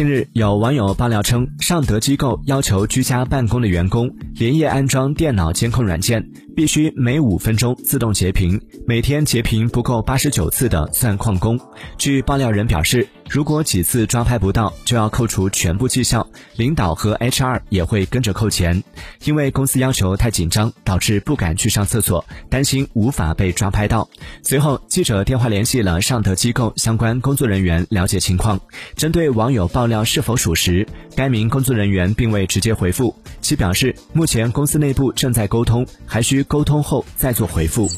近日，有网友爆料称，尚德机构要求居家办公的员工连夜安装电脑监控软件，必须每五分钟自动截屏，每天截屏不够八十九次的算旷工。据爆料人表示，如果几次抓拍不到，就要扣除全部绩效，领导和 HR 也会跟着扣钱。因为公司要求太紧张，导致不敢去上厕所，担心无法被抓拍到。随后，记者电话联系了尚德机构相关工作人员了解情况，针对网友爆料是否属实，该名工作人员并未直接回复，其表示目前公司内部正在沟通，还需沟通后再做回复。